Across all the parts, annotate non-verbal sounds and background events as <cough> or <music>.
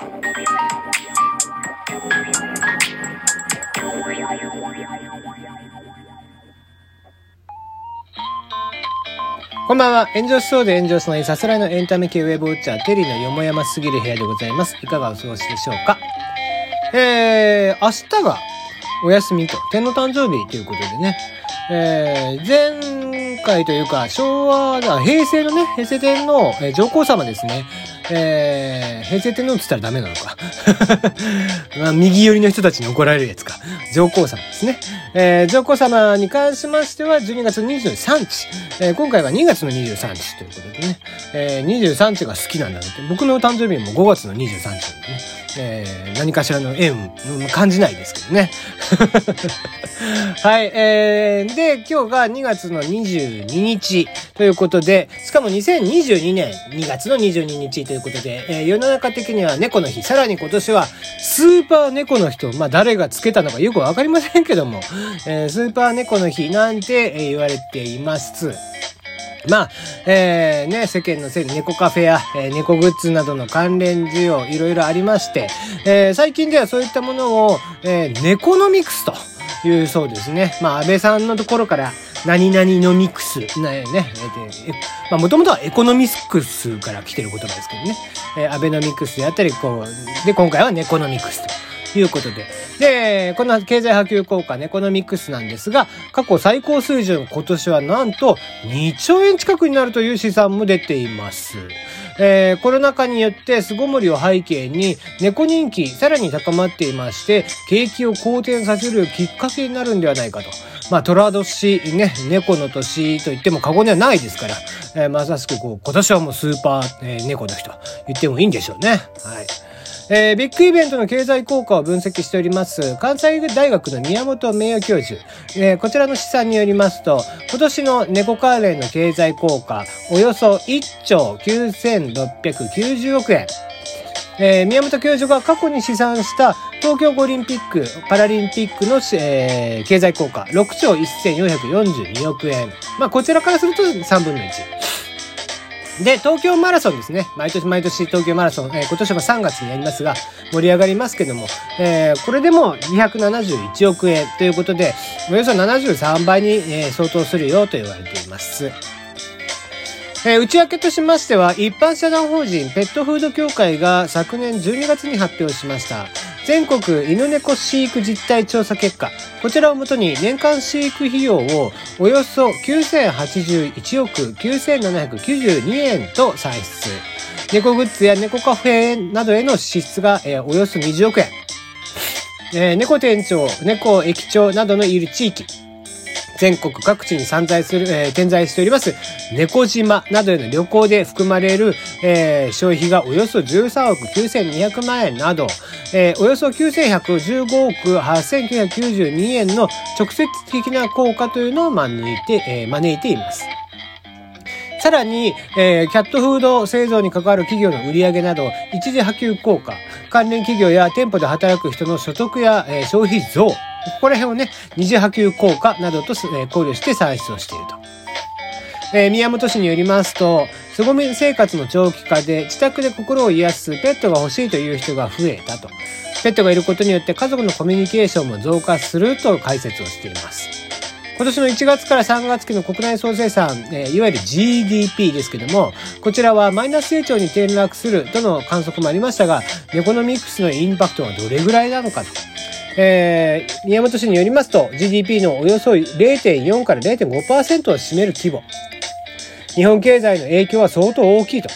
こんばんは。炎上しそうで炎上しないさすらいのエンタメ系ウェブウォッチャー、テリーのよもやますぎる部屋でございます。いかがお過ごしでしょうか？えー、明日がお休みと、天の誕生日ということでね、えー、前回というか、昭和だ、平成のね、平成天皇、えー、上皇様ですね、えー、平成天皇って言ったらダメなのか。<laughs> まあ、右寄りの人たちに怒られるやつか。上皇様ですね。えー、上皇様に関しましては、12月23日。えー、今回は2月の23日ということでね。えー、23日が好きなんだって。僕の誕生日も5月の23日なんでね。えー、何かしらの縁、感じないですけどね。<laughs> はい、えー、で、今日が2月の22日ということで、しかも2022年2月の22日といういうことで、えー、世の中的には猫の日、さらに今年はスーパー猫の日と、まあ誰がつけたのかよくわかりませんけども、えー、スーパー猫の日なんて言われています。まあ、えー、ね、世間のせい猫カフェや、えー、猫グッズなどの関連需要いろいろありまして、えー、最近ではそういったものを、えー、ネコノミクスというそうですね。まあ、安倍さんのところから、何々のミクス、ね、ね、まあ、もともとはエコノミクスから来てる言葉ですけどね。えー、アベノミクスであったり、こう、で、今回はネコノミクスと。いうことで。で、この経済波及効果ネコノミクスなんですが、過去最高水準今年はなんと2兆円近くになるという試算も出ています。えー、コロナ禍によって巣ごもりを背景に猫人気さらに高まっていまして、景気を好転させるきっかけになるんではないかと。まあ、虎年、ね、猫の年と言っても過言ではないですから、えー、まさしくこう、今年はもうスーパー、えー、猫の日と言ってもいいんでしょうね。はい。えー、ビッグイベントの経済効果を分析しております、関西大学の宮本名誉教授。えー、こちらの試算によりますと、今年の猫関連の経済効果、およそ1兆9690億円。えー、宮本教授が過去に試算した東京オリンピック・パラリンピックの、えー、経済効果、6兆1442億円。まあ、こちらからすると3分の1。で、東京マラソンですね。毎年毎年東京マラソン、えー、今年は3月にやりますが、盛り上がりますけども、えー、これでも271億円ということで、およそ73倍に、え、相当するよと言われています。えー、内訳としましては、一般社団法人ペットフード協会が昨年12月に発表しました。全国犬猫飼育実態調査結果、こちらをもとに年間飼育費用をおよそ9081億9792円と算出。猫グッズや猫カフェなどへの支出が、えー、およそ20億円。えー、猫店長、猫駅長などのいる地域、全国各地に散在する、えー、点在しております、猫島などへの旅行で含まれる、えー、消費がおよそ13億9200万円など、えー、およそ9115億8992円の直接的な効果というのを招いて、えー、招いています。さらに、えー、キャットフード製造に関わる企業の売り上げなど、一時波及効果、関連企業や店舗で働く人の所得や、えー、消費増、ここら辺をね、二次波及効果などと、え考慮して算出をしていると。えー、宮本氏によりますと、巣ごみ生活の長期化で自宅で心を癒すペットが欲しいという人が増えたと。ペットがいることによって家族のコミュニケーションも増加すると解説をしています。今年の1月から3月期の国内総生産、えー、いわゆる GDP ですけども、こちらはマイナス成長に転落するとの観測もありましたが、エコノミクスのインパクトはどれぐらいなのかと。えー、宮本氏によりますと GDP のおよそ0.4から0.5%を占める規模。日本経済の影響は相当大きいと。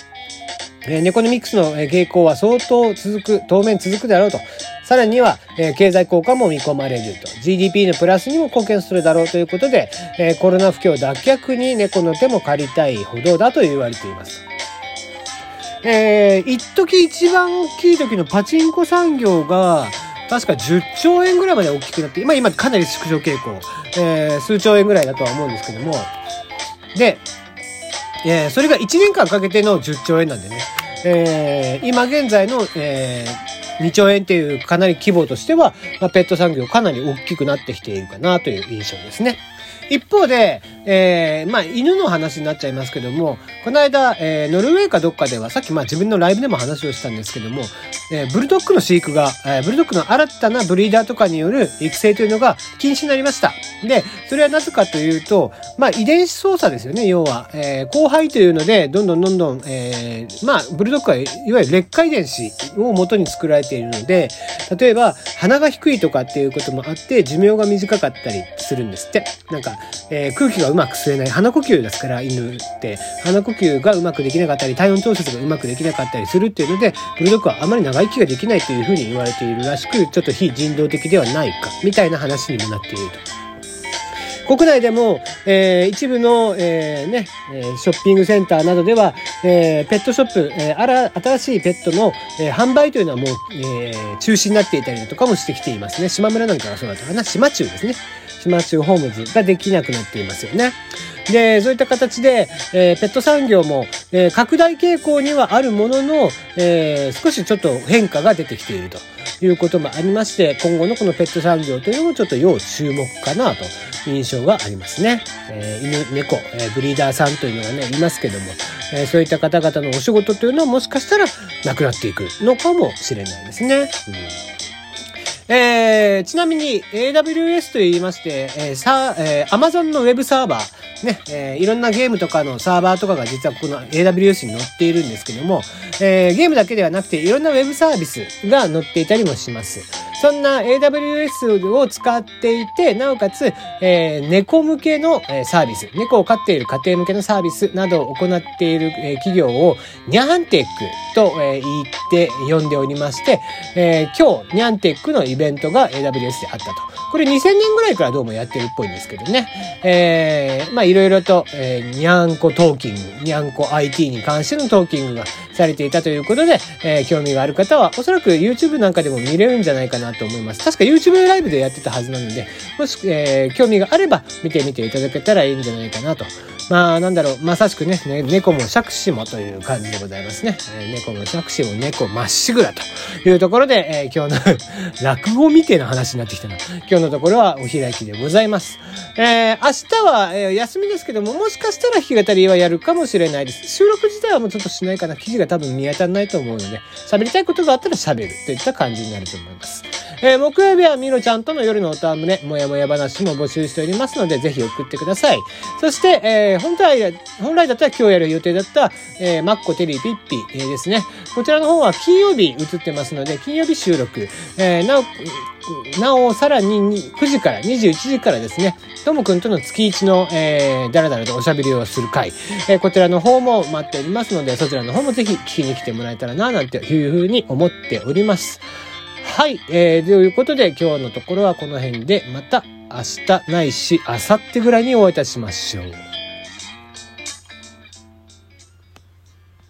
えー、ネコノミクスの傾向は相当続く、当面続くだろうと。さらには、えー、経済効果も見込まれると。GDP のプラスにも貢献するだろうということで、えー、コロナ不況脱却に猫の手も借りたいほどだと言われています。えー、一時一番大きい時のパチンコ産業が、確か10兆円ぐらいまで大きくなって、まあ今かなり縮小傾向、えー、数兆円ぐらいだとは思うんですけども、で、えー、それが1年間かけての10兆円なんでね、えー、今現在の、えー、2兆円っていうかなり規模としては、まあ、ペット産業かなり大きくなってきているかなという印象ですね。一方で、えー、まあ、犬の話になっちゃいますけども、この間、えー、ノルウェーかどっかでは、さっきまあ自分のライブでも話をしたんですけども、えー、ブルドッグの飼育が、えー、ブルドッグの新たなブリーダーとかによる育成というのが禁止になりました。で、それはなぜかというと、まあ、遺伝子操作ですよね、要は。えー、交配というので、どんどんどんどん、えー、まあ、ブルドッグはいわゆる劣化遺伝子を元に作られているので、例えば、鼻が低いとかっていうこともあって、寿命が短かったりするんですって。なんか、えー、空気がうまく吸えない。鼻呼吸ですから、犬って。鼻呼吸がうまくできなかったり、体温調節がうまくできなかったりするっていうので、ブルドッグはあまり長生きができないというふうに言われているらしく、ちょっと非人道的ではないか、みたいな話にもなっていると。国内でも、えー、一部の、えー、ね、ショッピングセンターなどでは、えー、ペットショップ、えー、新しいペットの、えー、販売というのはもう、えー、中止になっていたりとかもしてきていますね。島村なんかがそうだったかな。島中ですね。島中ホームズができなくなっていますよね。で、そういった形で、えー、ペット産業も、えー、拡大傾向にはあるものの、えー、少しちょっと変化が出てきているということもありまして、今後のこのペット産業というのもちょっと要注目かなと印象がありますね。え、犬、猫、え、ブリーダーさんというのがね、いますけども、え、そういった方々のお仕事というのはもしかしたらなくなっていくのかもしれないですね。うんえー、ちなみに AWS と言いまして、えー、さ、えー、Amazon のウェブサーバー、ね、えー、いろんなゲームとかのサーバーとかが実はこの AWS に載っているんですけども、えー、ゲームだけではなくていろんなウェブサービスが載っていたりもします。そんな AWS を使っていて、なおかつ、えー、猫向けの、サービス、猫を飼っている家庭向けのサービスなどを行っている、えー、企業をニャンテックと、えー、言って呼んでおりまして、えー、今日ニャンテックのイベントが AWS であったと。これ2000年ぐらいからどうもやってるっぽいんですけどね。えー、まあいろいろと、えー、ニャンコトーキング、ニャンコ IT に関してのトーキングがされていたということで、えー、興味がある方はおそらく YouTube なんかでも見れるんじゃないかなと思います。確か YouTube ライブでやってたはずなので、もし、えー、興味があれば見てみていただけたらいいんじゃないかなと。まあ、なんだろう、まさしくね、ね猫も杓子もという感じでございますね。えー、猫も杓子も猫まっしぐらというところで、えー、今日の <laughs> 落語みてえな話になってきたな。今日のところはお開きでございます。えー、明日は、えー、休みですけども、もしかしたら弾き語りはやるかもしれないです。収録自体はもうちょっとしないかな。記事が多分見当たらないと思うので、喋りたいことがあったら喋るといった感じになると思います。えー、木曜日はみろちゃんとの夜のおたむね、もやもや話も募集しておりますので、ぜひ送ってください。そして、えー、本来、本来だったら今日やる予定だった、えー、マッコテリーピッピ、えー、ですね。こちらの方は金曜日映ってますので、金曜日収録。えー、なお、なお、さらに9時から、21時からですね、ともくんとの月一の、えー、だらだらとおしゃべりをする回、えー、こちらの方も待っておりますので、そちらの方もぜひ聞きに来てもらえたらな、なんていうふうに思っております。はい、えー、ということで今日のところはこの辺で、また明日ないし明後日ぐらいにお会いいたしましょう。